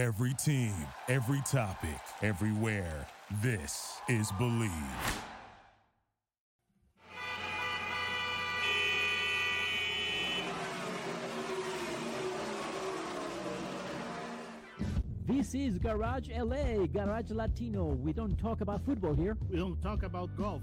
Every team, every topic, everywhere. This is Believe. This is Garage LA, Garage Latino. We don't talk about football here. We don't talk about golf.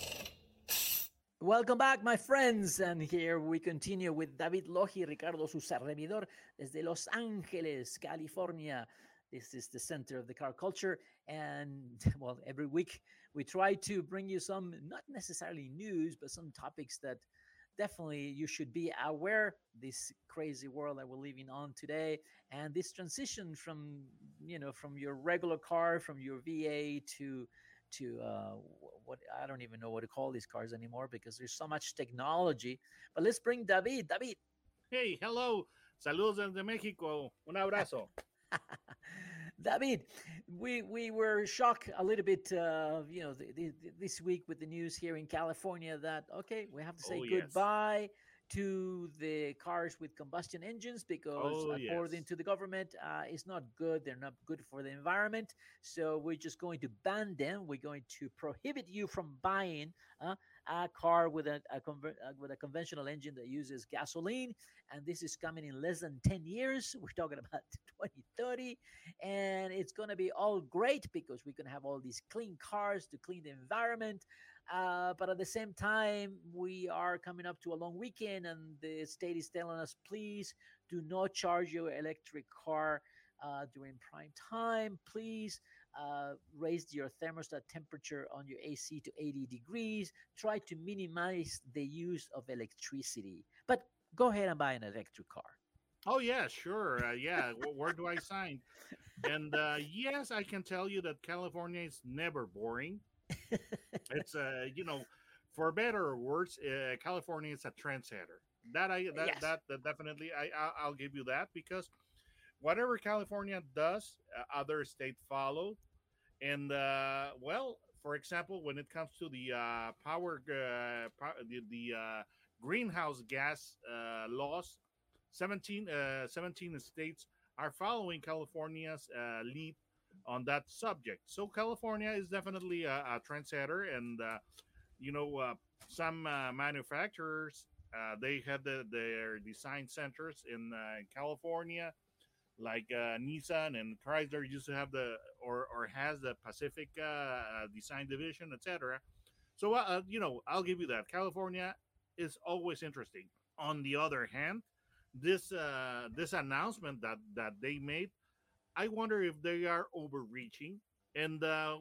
Welcome back, my friends. And here we continue with David Logi, Ricardo su servidor, desde Los Angeles, California. This is the center of the car culture. And well, every week we try to bring you some, not necessarily news, but some topics that definitely you should be aware this crazy world that we're living on today and this transition from you know from your regular car from your va to to uh, what I don't even know what to call these cars anymore because there's so much technology. But let's bring David. David, Hey, hello. Saludos desde México. Un abrazo. David, we we were shocked a little bit, uh, you know, th- th- th- this week with the news here in California that okay, we have to say Oh, yes. To the cars with combustion engines because Oh, according yes. to the government, uh, it's not good. They're not good for the environment. So we're just going to ban them. We're going to prohibit you from buying uh, a car with a, a uh, with a conventional engine that uses gasoline, and this is coming in less than 10 years. We're talking about 2030, and it's going to be all great because we're going to have all these clean cars to clean the environment. Uh, but at the same time, we are coming up to a long weekend, and the state is telling us, please do not charge your electric car uh, during prime time. Please uh, raise your thermostat temperature on your AC to 80 degrees. Try to minimize the use of electricity. But go ahead and buy an electric car. Oh yeah, sure. Uh, yeah, where do I sign? And uh, yes, I can tell you that California is never boring. it's uh, you know, for better or worse, uh, California is a trendsetter. That I that Yes. that, that definitely I I'll, I'll give you that because whatever California does, uh, other states follow. And uh, well, for example, when it comes to the uh, power, uh, pow- the, the uh, greenhouse gas uh, laws, 17, uh, 17 states are following California's uh, lead on that subject. So California is definitely a, a trendsetter, and uh, you know uh, some uh, manufacturers uh, they have the, their design centers in uh, California, like uh, Nissan and Chrysler used to have the or or has the Pacific design division, etc. So you know I'll give you that. California is always interesting. On the other hand, this this announcement that that they made, I wonder if they are overreaching, and uh,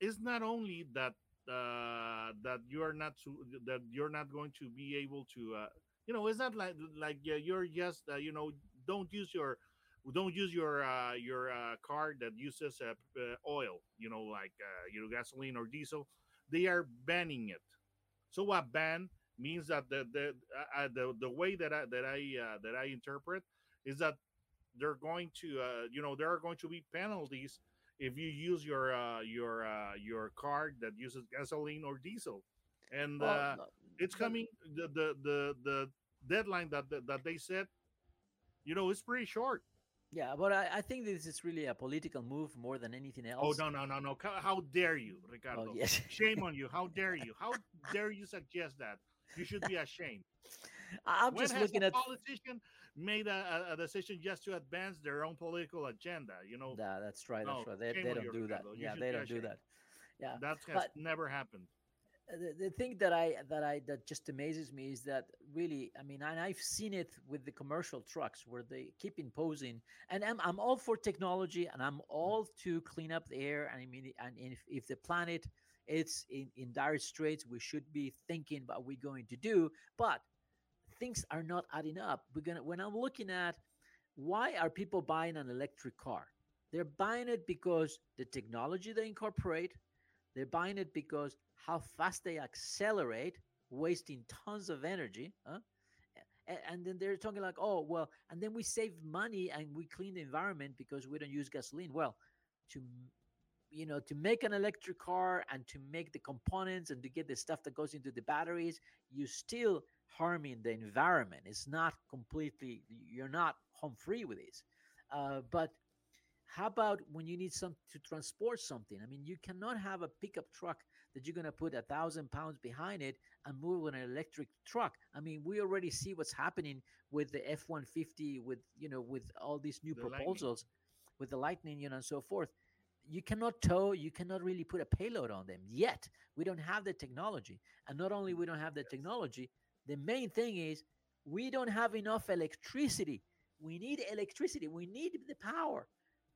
it's not only that uh, that you are not to, that you're not going to be able to, uh, you know, it's not like like you're just uh, you know don't use your don't use your uh, your uh, car that uses uh, uh, oil, you know, like uh, you know gasoline or diesel. They are banning it. So a ban means that the the uh, uh, the, the way that I that I uh, that I interpret is that they're going to uh, you know there are going to be penalties if you use your uh, your uh, your car that uses gasoline or diesel, and uh, Well, it's coming. The the the, the deadline that, that they set, you know, it's pretty short. Yeah, but I, I think this is really a political move more than anything else. Oh no no no no! How how dare you, Ricardo? Oh, yes. Shame on you! How dare you? How dare you suggest that? You should be ashamed. I'm when just has looking a at politician made a, a- decision just to advance their own political agenda? You know, Yeah, that's right. That's right. They, they don't do that. Yeah, they don't do that. Yeah, that has but- never happened. Uh, the, the thing that I that I that just amazes me is that really, I mean, and I've seen it with the commercial trucks where they keep imposing, and I'm I'm all for technology, and I'm all to clean up the air, and I mean, and if if the planet it's in in dire straits, we should be thinking about what we're going to do, but things are not adding up. We're gonna when I'm looking at why are people buying an electric car? They're buying it because the technology they incorporate. They're buying it because how fast they accelerate, wasting tons of energy. Huh? And, and then they're talking like, oh, well, and then we save money and we clean the environment because we don't use gasoline. Well, to you know to make an electric car and to make the components and to get the stuff that goes into the batteries you still harming the environment. It's not completely you're not home free with this. Uh, but how about when you need some to transport something? I mean you cannot have a pickup truck that you're going to put a thousand pounds behind it and move with an electric truck. I mean we already see what's happening with the f-150 with you know with all these new The proposals Lightning. with the lightning you know and so forth. You cannot tow you cannot really put a payload on them yet. We don't have the technology. And not only we don't have the Yes. technology the main thing is we don't have enough electricity. We need electricity. We need the power.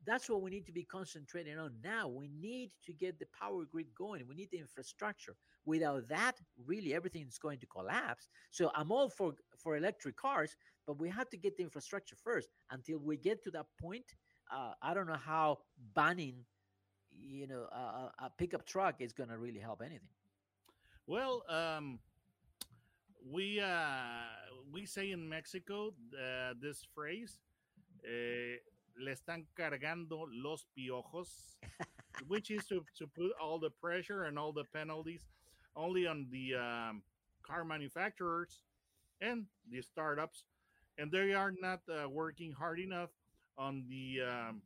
That's what we need to be concentrating on now. We need to get the power grid going. We need the infrastructure. Without that really everything's going to collapse. So i'm all for for electric cars but we have to get the infrastructure first until we get to that point. Uh, i don't know how banning you know a, a- a pickup truck is going to really help anything. Well, um, we uh, we say in Mexico uh, this phrase, eh, "le están cargando los piojos," which is to, to put all the pressure and all the penalties only on the um, car manufacturers and the startups, and they are not uh, working hard enough on the um,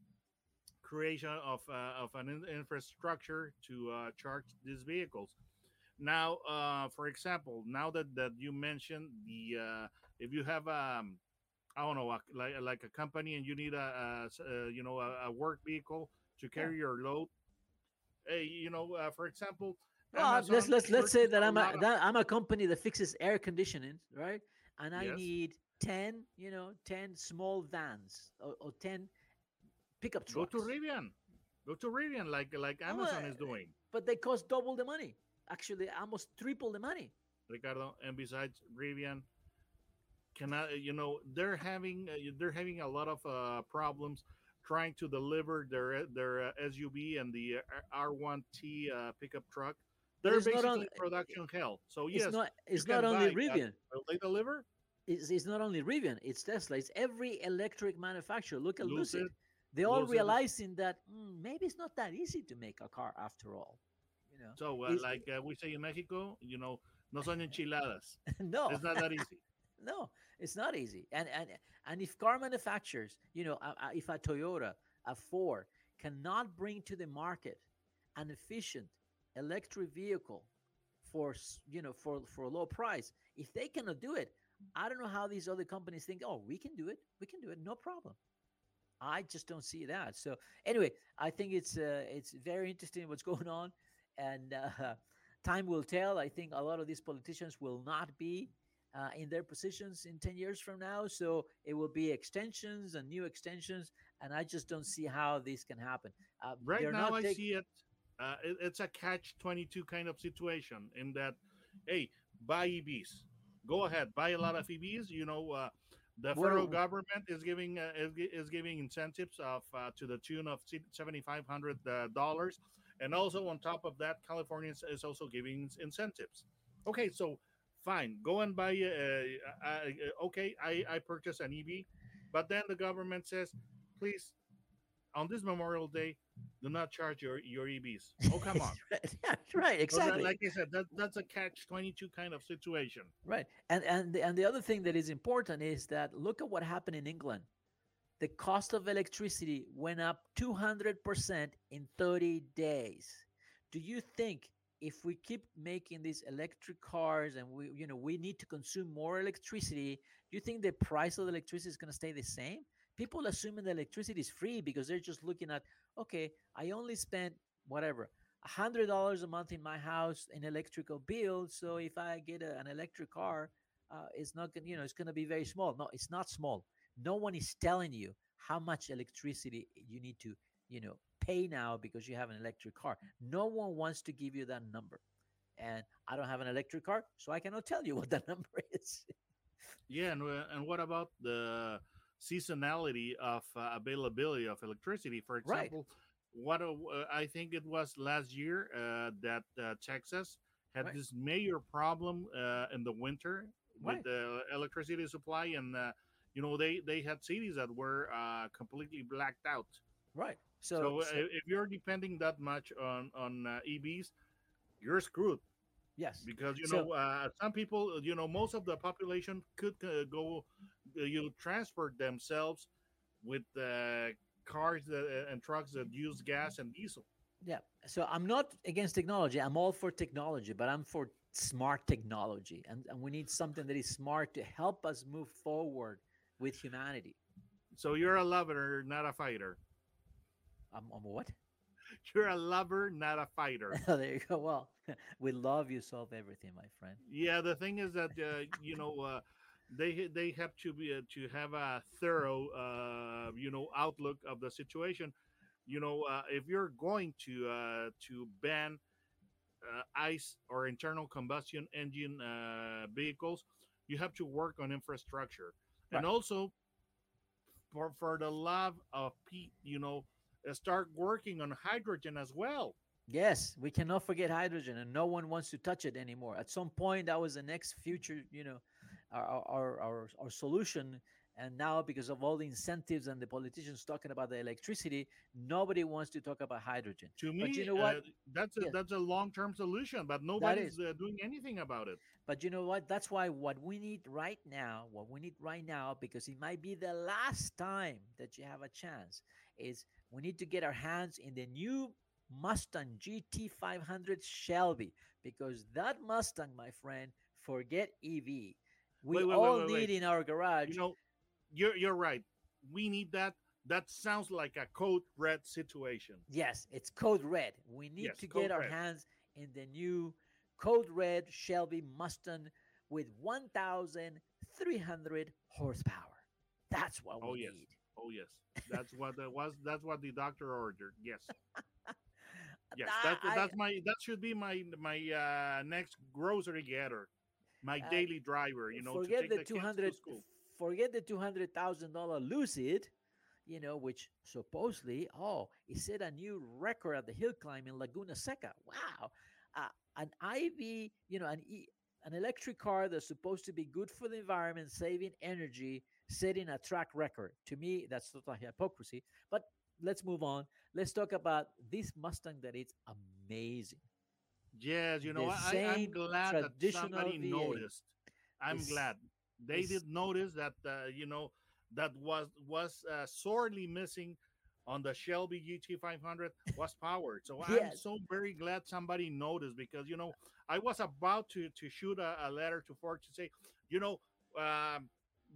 creation of uh, of an in- infrastructure to uh, charge these vehicles. Now, uh, for example, now that, that you mentioned the uh, if you have um, I don't know a, like like a company and you need a, uh, you know a, a work vehicle to carry your load. Hey, you know, uh, for example, well, let's let's let's say that I'm a that i'm a company that fixes air conditioning right and i Yes. need 10 you know 10 small vans or, or 10 pickup trucks. go to Rivian, go to Rivian like like Amazon is uh, doing. but they cost double the money actually almost triple the money. Ricardo, and besides Rivian, cannot you know they're having uh, they're having a lot of uh, problems trying to deliver their their uh, SUV and the uh, R1T uh, pickup truck. They're it's basically only- production hell. So it's yes, not it's not only rivian. Will they deliver? it's, it's not only rivian it's tesla. It's every electric manufacturer. Look at lucid, Lucid, they all Lucid. realizing that "Mm, maybe it's not that easy to make a car after all know So uh, like uh, we say in Mexico, you know, no son enchiladas. no. It's not that easy. no it's not easy. And and and if car manufacturers you know uh, uh, if a toyota a ford cannot bring to the market an efficient electric vehicle for you know for for a low price if they cannot do it i don't know how these other companies think oh we can do it. We can do it. No problem. I just don't see that. So anyway i think it's uh, it's very interesting what's going on and uh, time will tell i think a lot of these politicians will not be uh, in their positions in 10 years from now. So it will be extensions and new extensions. And I just don't see how this can happen. Uh, Right now, I see it. Uh, it- It's a catch twenty two kind of situation in that, hey, buy EBs. Go ahead, buy a lot of EBs. You know, uh, the Well- federal government is giving uh, is, is giving incentives of uh, to the tune of seventy five hundred uh, dollars, and also on top of that, California is- also giving incentives. Okay, so fine, go and buy. Okay, I I purchase an EV, but then the government says, please, on this Memorial Day, do not charge your your EVs. Oh come on. yeah, right, So that- exactly. like I said, that that's a catch twenty two kind of situation. Right. And and the, and the other thing that is important is that look at what happened in England. The cost of electricity went up 200% in 30 days. Do you think if we keep making these electric cars and we you know we need to consume more electricity, do you think the price of electricity is going to stay the same? People assuming the electricity is free because they're just looking at okay, I only spent whatever hundred dollars a month in my house in electrical bill. So if I get a, an electric car, uh, it's not gonna, you know, it's gonna be very small. No, it's not small. No one is telling you how much electricity you need to, you know, pay now because you have an electric car. No one wants to give you that number. And I don't have an electric car, so I cannot tell you what that number is. Yeah, and uh, and what about the seasonality of uh, availability of electricity? For Right. example, what uh, I think it was last year uh, that uh, Texas had Right. this major problem uh, in the winter with Right. the electricity supply, and uh, you know they they had cities that were uh, completely blacked out. Right. So, So, so- if you're depending that much on on uh, EVs, you're screwed yes. because you So- know uh, some people, you know, most of the population could uh, go, uh, you transport themselves with uh, cars that, and trucks that use gas and diesel. Yeah. So I'm not against technology. I'm all for technology, but I'm for smart technology. And, and we need something that is smart to help us move forward with humanity. So you're a lover, not a fighter. I'm, I'm what? You're a lover, not a fighter. there you go. Well, with love, you solve everything, my friend. yeah, the thing is that uh, you know uh, they they have to be uh, to have a thorough uh, you know outlook of the situation. You know, uh, if you're going to uh, to ban uh, ICE or internal combustion engine uh, vehicles, you have to work on infrastructure, and also for for the love of Pete, you know, uh, start working on hydrogen as well. Yes, we cannot forget hydrogen, and no one wants to touch it anymore. At some point, that was the next future, you know, our our our, our solution. And now, because of all the incentives and the politicians talking about the electricity, nobody wants to talk about hydrogen. To me, But you know what? uh, that's a Yeah. that's a long term solution, but nobody's is. uh, doing anything about it. But you know what? That's why what we need right now, what we need right now, because it might be the last time that you have a chance, is we need to get our hands in the new Mustang GT500 Shelby, because that Mustang, my friend, forget EV. We Wait, wait, all wait, need in our garage. You know, you're you're right. We need that. That sounds like a code red situation. yes, it's code red. We need Yes, to get our red. hands in the new code red Shelby Mustang with 1,300 horsepower. That's what we Oh, yes. need. Oh yes, that's what that was. That's what the doctor ordered. Yes, yes. That, that's my. That should be my my uh, next grocery getter, my Uh, daily driver. You know, forget to take the the two hundred. Forget the two hundred thousand dollar Lucid, you know, which supposedly, oh, it set a new record at the hill climb in Laguna Seca. Wow, uh, an IV, you know, an e, an electric car that's supposed to be good for the environment, saving energy, setting a track record. To me, that's total hypocrisy. But let's move on. Let's talk about this Mustang that it's amazing. Yes, you know, the I, I'm glad that somebody V8 noticed. I'm glad they did notice that. Uh, you know, that was was uh, sorely missing on the Shelby GT500 was power. So I'm so very glad somebody noticed because you know I was about to to shoot a, a letter to Ford to say, you know, um,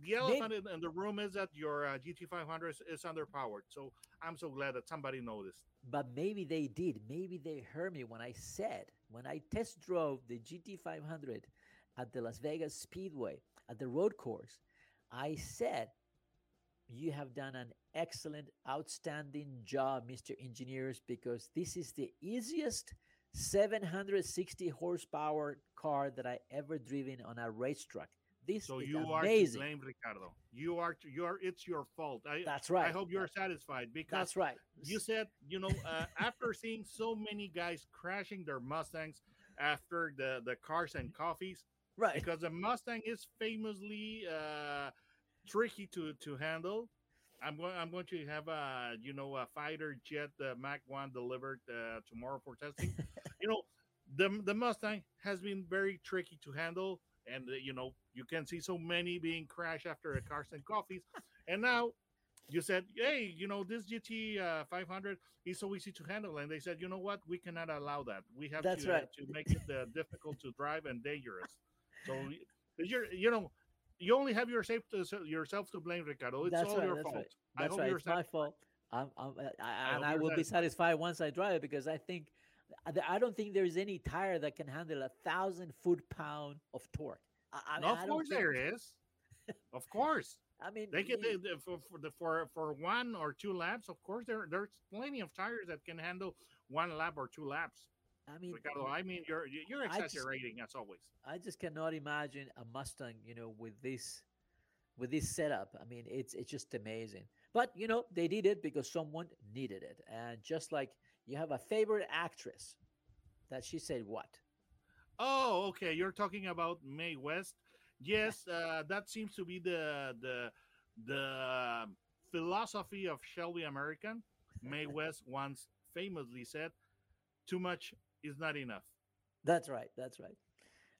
the elephant in, in the room is that your uh, GT500 is, is underpowered. So I'm so glad that somebody noticed. but maybe they did. Maybe they heard me when I said, when I test drove the GT500 at the Las Vegas Speedway at the road course, I said, You have done an excellent, outstanding job, Mr. Engineers, because this is the easiest 760 horsepower car that I ever driven on a racetrack. This So is you are to amazing. blame, Ricardo. You are to, you are. It's your fault. I That's right. I hope you're satisfied because That's right. you said you know uh, after seeing so many guys crashing their Mustangs after the the cars and coffees right. because the Mustang is famously uh, tricky to to handle. I'm going. I'm going to have a you know a fighter jet uh, Mach One delivered uh, tomorrow for testing. you know, the the Mustang has been very tricky to handle, and uh, you know you can see so many being crashed after a cars and coffees, and now. You said, "Hey, you know this GT uh, 500 is so easy to handle," and they said, "You know what? We cannot allow that. We have That's to, uh, right. to make it uh, difficult to drive and dangerous." So you're, you know, you only have yourself to, yourself to blame, Ricardo. It's That's all right, your fault. right. I That's hope right. you're It's my fault. I'm, I'm, uh, I, I, and I will be satisfied. satisfied once I drive it because I think I don't think there's any tire that can handle a thousand foot pound of torque. I, I, No, I of course think- there is. of course, I mean, they can they, they- for for, the, for for one or two laps. Of course, there there's plenty of tires that can handle one lap or two laps. I mean, Ricardo, I mean, you're you're I just- exaggerating as always. I just cannot imagine a Mustang, you know, with this with this setup. I mean, it's it's just amazing. But you know, they did it because someone needed it. And just like you have a favorite actress that she said what? Oh, okay. You're talking about Mae West. Yes, uh, that seems to be the the the philosophy of Shelby American. Mae West once famously said, "Too much is not enough." That's right. That's right.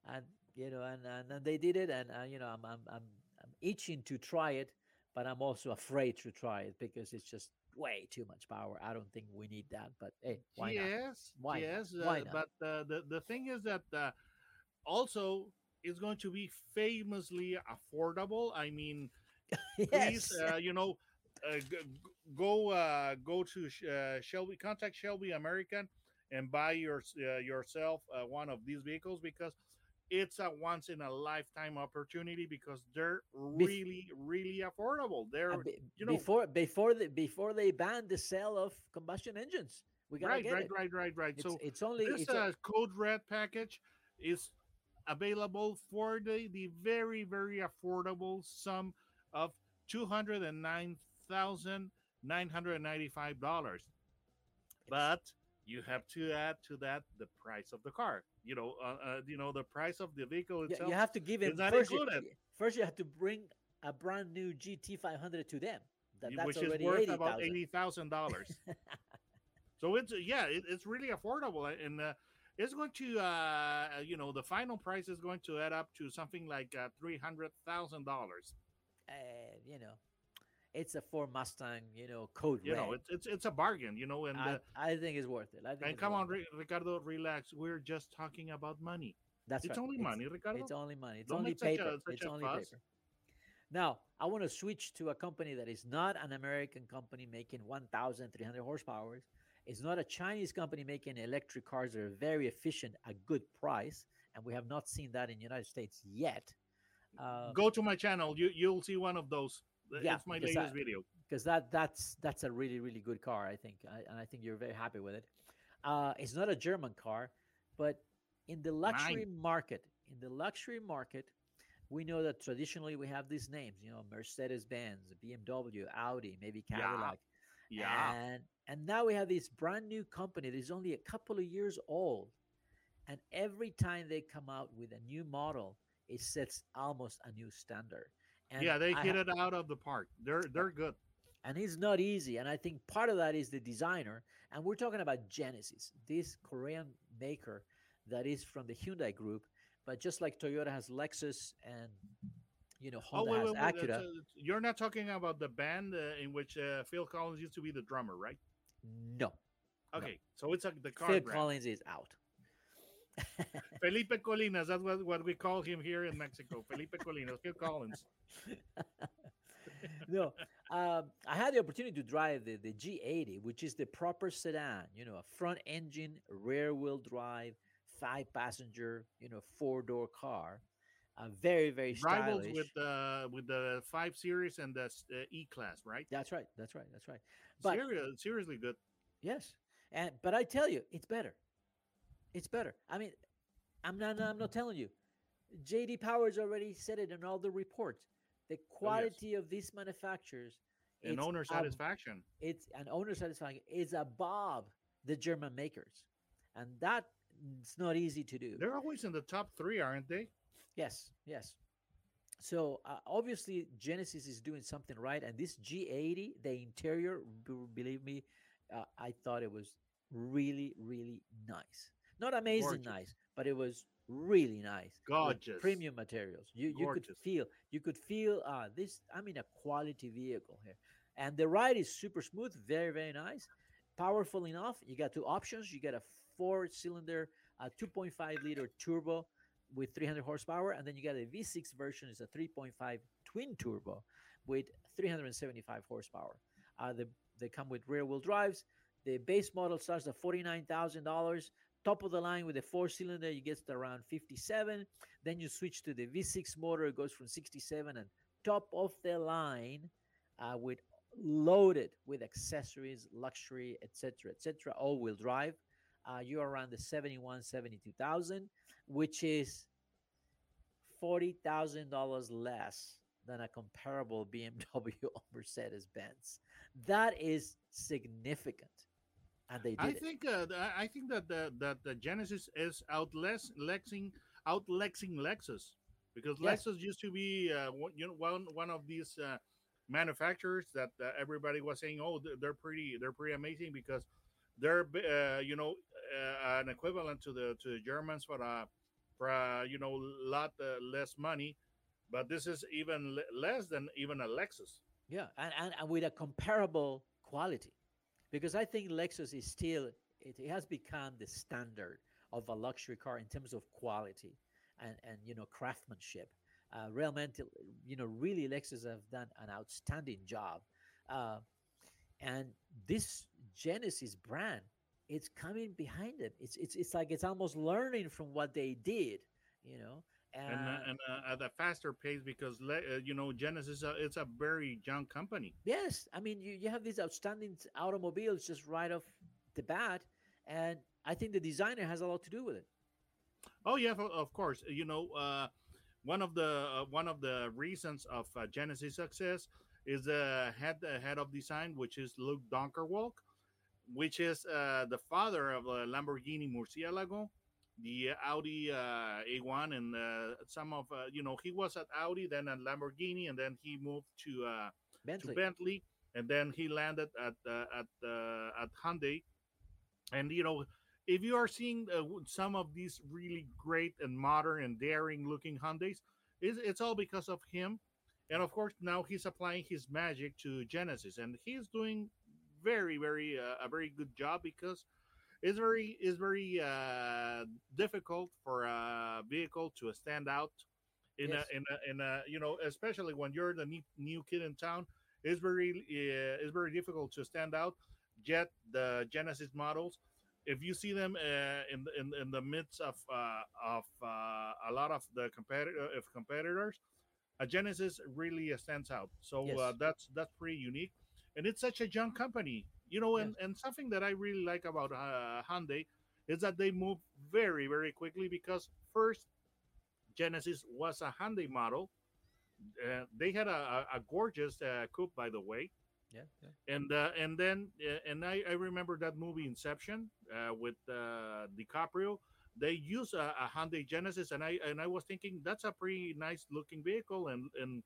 And you know, and and, and they did it, and uh, you know, I'm I'm I'm I'm itching to try it, but I'm also afraid to try it because it's just way too much power. I don't think we need that. But hey, why not? yes, Why not? yes. Why uh, not? but uh, the the thing is that uh, also it's going to be famously affordable. I mean, please, yes. uh, you know, uh, go uh, go to uh, Shelby, contact Shelby American, and buy your uh, yourself uh, one of these vehicles because it's a once in a lifetime opportunity because they're really really affordable. They're you know- before before the before they banned the sale of combustion engines, we gotta right, get right, right, right, right. It's, So it's only this it's uh, code red package is available for the the very very affordable sum of two hundred and nine thousand nine hundred ninety five dollars. But you have to add to that the price of the car. You know, uh, uh, you know the price of the vehicle Yeah, itself. you have to give it first. You, included. first, you have to bring a brand new GT 500 to them. That, that's which is already worth 80,000. about eighty thousand dollars. so it's yeah, it, it's really affordable, and uh, it's going to uh, you know the final price is going to add up to something like uh, three hundred thousand dollars. Uh, you know, it's a Ford Mustang. You know, code You red. know, it's it's it's a bargain. You know, and I, uh, I think it's worth it. I think and come on, it. Ricardo, relax. We're just talking about money. That's it's right. only money, Ricardo. It's only money. It's Don't only a- paper. such it's only fuss. paper. Now, I want to switch to a company that is not an American company making 1,300 horsepower. It's not a Chinese company making electric cars that are very efficient at good price, and we have not seen that in the United States yet. Uh, Go to my channel. You you'll see one of those. Yeah, it's my because latest I- video. because that that's that's a really really good car i think I, and i think you're very happy with it uh, it's not a german car but in the luxury market in the luxury market we know that traditionally we have these names you know mercedes benz bmw audi maybe Yeah. cadillac Yeah. and and now we have this brand new company that is only a couple of years old and every time they come out with a new model it sets almost a new standard and yeah, they I hit it out of the park. They're they're good. and it's not easy. And I think part of that is the designer. And we're talking about Genesis, this Korean maker that is from the Hyundai group. But just like Toyota has Lexus and you know Oh Honda wait, has wait. Acura, uh, you're not talking about the band uh, in which uh, Phil Collins used to be the drummer, right? no, No. Okay, so it's like the car Phil brand. Collins is out. Felipe Colinas. That's what, what we call him here in Mexico. Felipe Colinas. Phil Collins. no, um, I had the opportunity to drive the, the G80, which is the proper sedan, you know, a front engine, rear wheel drive, five passenger, you know, four door car. Uh, very, very Rivals with the with the five series and the uh, E class, right? That's right. That's right. That's right. But Seri- seriously good. yes, and but I tell you, it's better. It's better. I mean, I'm not. I'm not telling you. JD Powers already said it in all the reports. The quality of these manufacturers, And owner satisfaction. it's an owner satisfaction is above the German makers, and that it's not easy to do. They're always in the top three, aren't they? Yes, yes. So uh, obviously Genesis is doing something right, and this G80, the interior, b- believe me, uh, I thought it was really, really nice. Not amazing Gorgeous. nice, but it was really nice. Gorgeous. premium materials. You you could feel you could feel uh this. I'm in a quality vehicle here, and the ride is super smooth, very very nice, powerful enough. You got two options. You get a four-cylinder, a 2.5 liter turbo with 300 horsepower, and then you got a V6 version. It's a 3.5 twin turbo with 375 horsepower. Uh, the, they come with rear-wheel drives. The base model starts at $49,000. Top of the line with a four-cylinder, you get around 57. Then you switch to the V6 motor, it goes from 67, and top of the line uh, with loaded with accessories, luxury, etc., etc., all-wheel drive. Uh, you're around the 71, 72,000, which is $40,000 less than a comparable BMW or Mercedes Benz. That is significant. And they did I think uh, I think that the that the Genesis is outless Lexing outlexing Lexus. Because Yes. Lexus used to be uh, one, you know one one of these uh, manufacturers that uh, everybody was saying oh they're, pretty they're pretty amazing because they're uh, you know uh, an equivalent to the to the Germans for uh, for you know lot uh, less money. But this is even le- less than even a Lexus. Yeah, and, and, and with a comparable quality, because I think Lexus is still it, it has become the standard of a luxury car in terms of quality and and you know craftsmanship. Uh, realmente, you know, really Lexus have done an outstanding job, uh, and this Genesis brand, it's coming behind them. It's it's it's like it's almost learning from what they did, you know. And uh, and uh, at a faster pace because uh, you know Genesis uh, it's a very young company Yes, I mean you, you have these outstanding automobiles just right off the bat, and I think the designer has a lot to do with it. Oh yeah, of- course. You know, uh, one of the uh, one of the reasons of uh, Genesis success is the head the head of design, which is Luc Donckerwolke, which is uh, the father of uh, Lamborghini Murcielago, the Audi uh, A1, and uh, some of uh, you know he was at Audi, then at Lamborghini, and then he moved to uh, Bentley. to Bentley, and then he landed at uh, at uh, at Hyundai. And you know, if you are seeing uh, some of these really great and modern and daring looking Hyundai's, it's, it's all because of him. And of course, now he's applying his magic to Genesis, and he's doing very, very uh, a very good job because it's very it's very uh, difficult for a vehicle to stand out in Yes. a in a in a you know especially when you're the new, new kid in town it's very uh, it's very difficult to stand out yet the genesis models if you see them uh, in, the- in in the midst of uh, of uh, a lot of the competitor of competitors a genesis really uh, stands out so uh, Yes. that's that's pretty unique and it's such a young company you know and, and something that i really like about uh, hyundai is that they move very very quickly because first genesis was a hyundai model uh, they had a, a, a gorgeous uh, coupe by the way Yeah, yeah. and uh, and then uh, and I, I remember that movie Inception uh, with uh, DiCaprio. They use a, a Hyundai Genesis, and I and I was thinking that's a pretty nice looking vehicle and and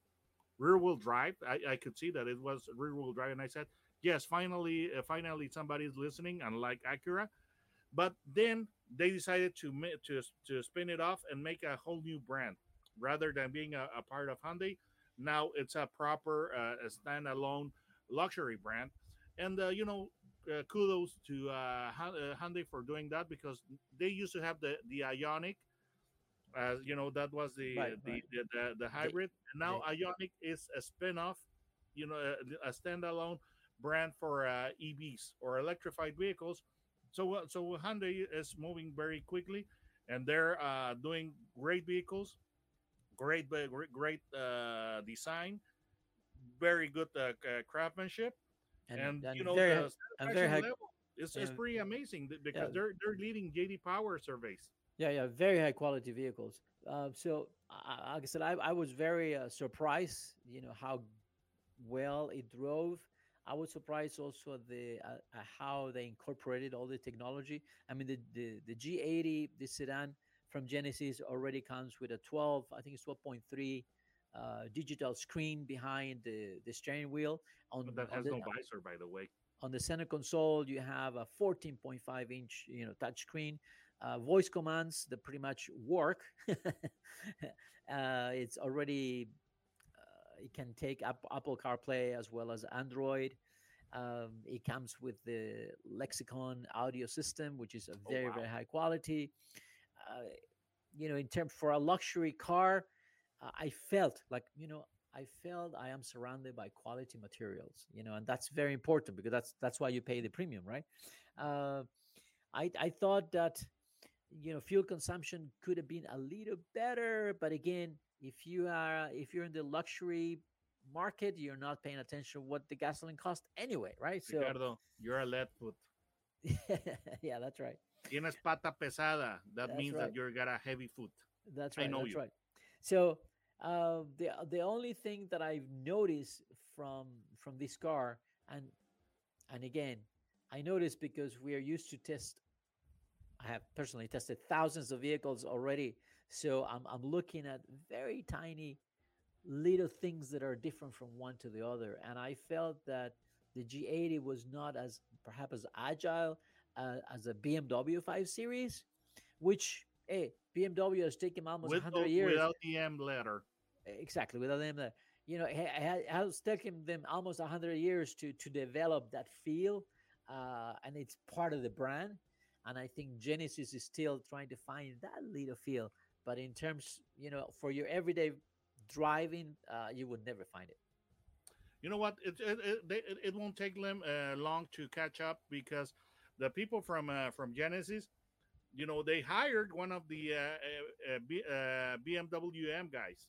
rear wheel drive. I, I could see that it was rear wheel drive, and I said, yes, finally, uh, finally somebody's listening, unlike Acura. But then they decided to to to spin it off and make a whole new brand rather than being a, a part of Hyundai. Now it's a proper uh, a standalone luxury brand. And uh, you know, uh, kudos to uh, uh, Hyundai for doing that because they used to have the the Ioniq. As you know, that was the Right, the, right. the, the the hybrid, and now Ioniq is a spin-off, you know, a, a standalone brand for uh, EVs or electrified vehicles. So uh, so Hyundai is moving very quickly, and they're uh, doing great vehicles, great great great uh, design, very good uh, craftsmanship, and, you know the and satisfaction level is, is and- pretty amazing because Yeah. they're they're leading JD Power surveys. yeah, yeah, very high quality vehicles. Uh, so, like I said, I, I was very uh, surprised. You know how well it drove. I was surprised also at the uh, uh, how they incorporated all the technology. I mean, the the, the G80, the sedan from Genesis, already comes with a 12. I think it's 12.3 uh, digital screen behind the, the steering wheel. On, But that on has the, no visor, by the way. on the center console you have a 14.5 inch you know touch screen uh, voice commands that pretty much work uh, it's already it can take up apple carplay as well as android um, it comes with the lexicon audio system which is a Oh, very wow. very high quality uh, you know in terms for a luxury car uh, i felt like you know I felt I am surrounded by quality materials, you know, and that's very important because that's that's why you pay the premium, right? Uh, I I thought that you know fuel consumption could have been a little better, but again, if you are if you're in the luxury market, you're not paying attention what the gasoline cost anyway, right? So Ricardo, you're a lead foot. yeah, that's right. Tienes pata pesada. That That's means right. that you're got a heavy foot. That's right. I know that's you. right. So uh, the the only thing that I've noticed from from this car, and and again, I noticed because we are used to test. I have personally tested thousands of vehicles already, so I'm I'm looking at very tiny little things that are different from one to the other, and I felt that the G80 was not as perhaps as agile uh, as a BMW 5 Series, which hey BMW has taken almost With 100 or years. without the M letter. exactly without them that you know it has taken them almost 100 years to to develop that feel uh, and it's part of the brand. And i think genesis is still trying to find that little feel but in terms you know for your everyday driving uh, you would never find it You know what? It it it, they, it, won't take them uh, long to catch up because the people from uh, from Genesis, you know, they hired one of the uh, uh, uh, B, uh, BMW M guys.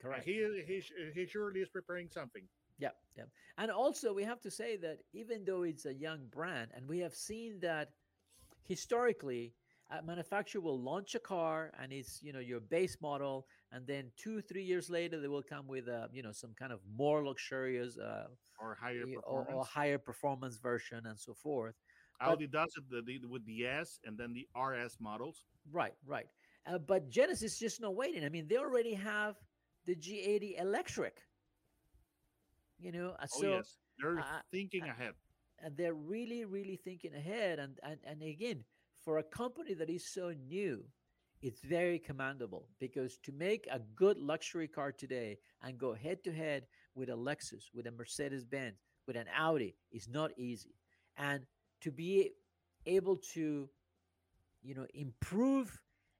correct He he he surely is preparing something. Yeah, yeah. And also, we have to say that even though it's a young brand, and we have seen that historically, a manufacturer will launch a car and it's you know your base model, and then two, three years later, they will come with a you know some kind of more luxurious uh, or higher y- or, performance. or higher performance version and so forth. Audi does it with the S and then the RS models. Right, right. Uh, but Genesis just not waiting. I mean, they already have the G80 electric. You know, uh, Oh so yes, they're uh, thinking ahead. and they're really really thinking ahead and, and and again for a company that is so new it's very commendable because to make a good luxury car today and go head to head with a lexus with a mercedes benz with an audi is not easy. And to be able to you know improve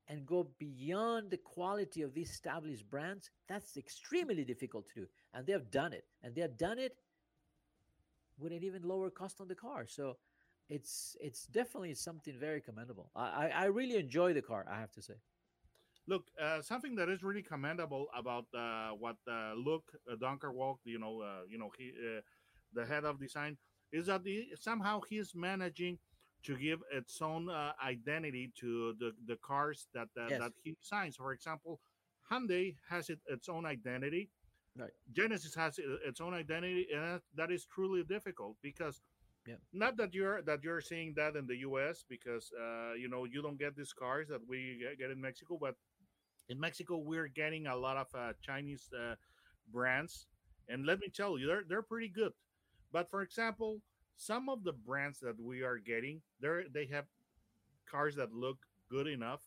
and go beyond the quality of these established brands that's extremely difficult to do. And they have done it. And they have done it with an even lower cost on the car. So it's it's definitely something very commendable. I I, really enjoy the car. I have to say. Look, uh, something that is really commendable about uh, what uh, Luc uh, Donckerwolke, you know, uh, you know, he, uh, the head of design, is that he, somehow he's managing to give its own uh, identity to the, the cars that that, Yes. that he designs. For example, Hyundai has it, its own identity. Right. Genesis has its own identity, and that is truly difficult because Yep. not that you're that you're seeing that in the U.S. because uh, you know you don't get these cars that we get- get in Mexico, but in Mexico we're getting a lot of uh, Chinese uh, brands, and let me tell you, they're they're pretty good. But for example, some of the brands that we are getting, they they have cars that look good enough.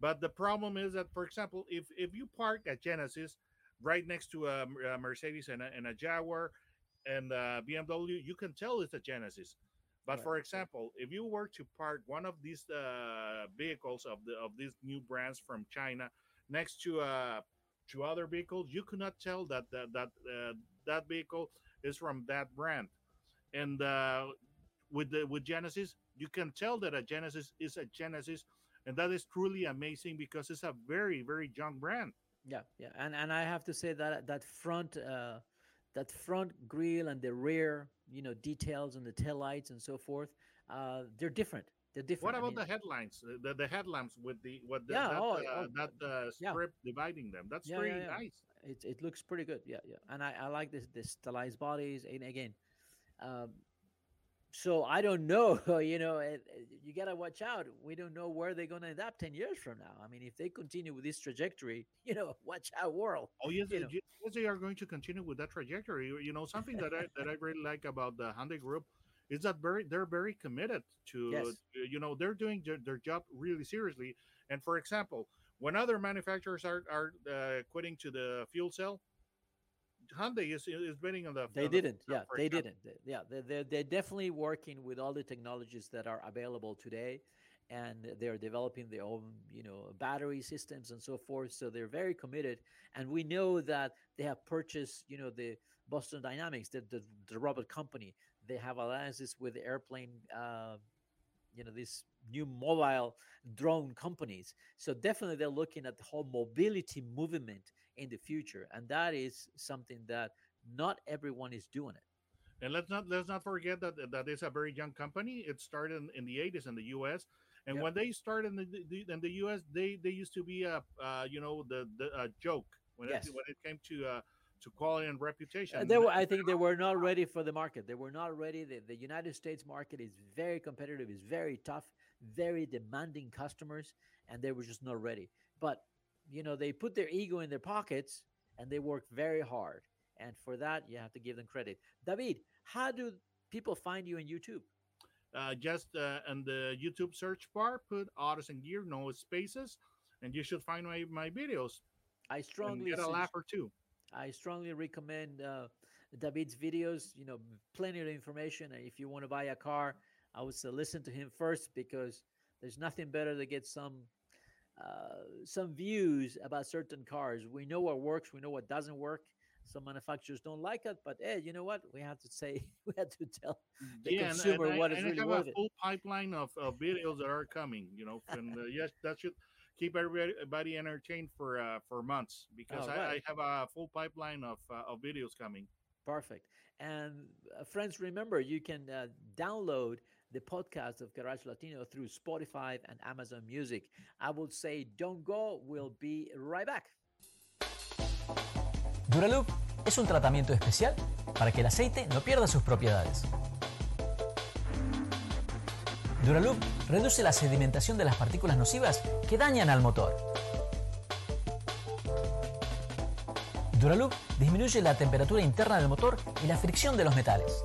But the problem is that, for example, if if you park a Genesis right next to a, a Mercedes and a, and a Jaguar and a BMW, you can tell it's a Genesis. But Right, for example, if you were to park one of these uh, vehicles of the of these new brands from China next to uh, to other vehicles, you could not tell that that that uh, that vehicle is from that brand. And uh, with the with Genesis, you can tell that a Genesis is a Genesis, and that is truly amazing because it's a very very young brand. Yeah, yeah, and and I have to say that that front uh, that front grille and the rear, you know, details and the tail lights and so forth, uh, they're different. They're different. What I about mean, the headlines, the, the headlamps with the what the, Yeah, that, oh, uh, oh, that uh, yeah. strip dividing them? That's Yeah, pretty yeah, yeah. nice. it it looks pretty good. Yeah, yeah, and I I like this the stylized bodies and again. Um, so I don't know, you know, it, it- you gotta watch out. We don't know where they're gonna end up ten years from now. I mean, if they continue with this trajectory, you know, watch out, world. Oh yes, ye- yes, they are going to continue with that trajectory. You know, something that I that I really like about the Hyundai Group is that very they're very committed to, Yes. you know they're doing their, their job really seriously. And for example, when other manufacturers are are uh, quitting to the fuel cell, Hyundai is is betting on the. They on didn't. fuel Yeah, they example. didn't. Yeah, they're, they're, they're definitely working with all the technologies that are available today. And they're developing their own, you know, battery systems and so forth. So they're very committed. And we know that they have purchased, you know, the Boston Dynamics, the, the, the robot company. They have alliances with the airplane, uh, you know, these new mobile drone companies. So definitely they're looking at the whole mobility movement in the future. And that is something that not everyone is doing it. And let's not let's not forget that that is a very young company. It started in, in the 80s in the U.S. And Yep. when they started in the, the in the U.S., they they used to be a uh, you know the the a joke when Yes. it when it came to uh, to quality and reputation. Uh, they were, I think they were not ready for the market. They were not ready. The, the United States market is very competitive, is very tough, very demanding customers, and they were just not ready. But you know, they put their ego in their pockets and they work very hard. And for that, you have to give them credit. David, how do people find you on YouTube? Uh, just uh, in the YouTube search bar, put Autos and Gear, no spaces, and you should find my, my videos. I strongly get a laugh or two. I strongly recommend uh, David's videos. You know, plenty of information. If you want to buy a car, I would say listen to him first because there's nothing better to get some uh, some views about certain cars. We know what works, we know what doesn't work. Some manufacturers don't like it, but hey, you know what? We have to say we have to tell the yeah, consumer and, and what I, is really I have worth a full it. pipeline of, of videos that are coming. You know, and uh, yes, that should keep everybody entertained for uh, for months because I, right. I, have a full pipeline of uh, of videos coming. Perfect. And uh, friends, remember you can uh, download the podcast of Garage Latino through Spotify and Amazon Music. I will say, don't go. We'll be right back. Duraloop es un tratamiento especial para que el aceite no pierda sus propiedades. Duraloop reduce la sedimentación de las partículas nocivas que dañan al motor. Duraloop disminuye la temperatura interna del motor y la fricción de los metales.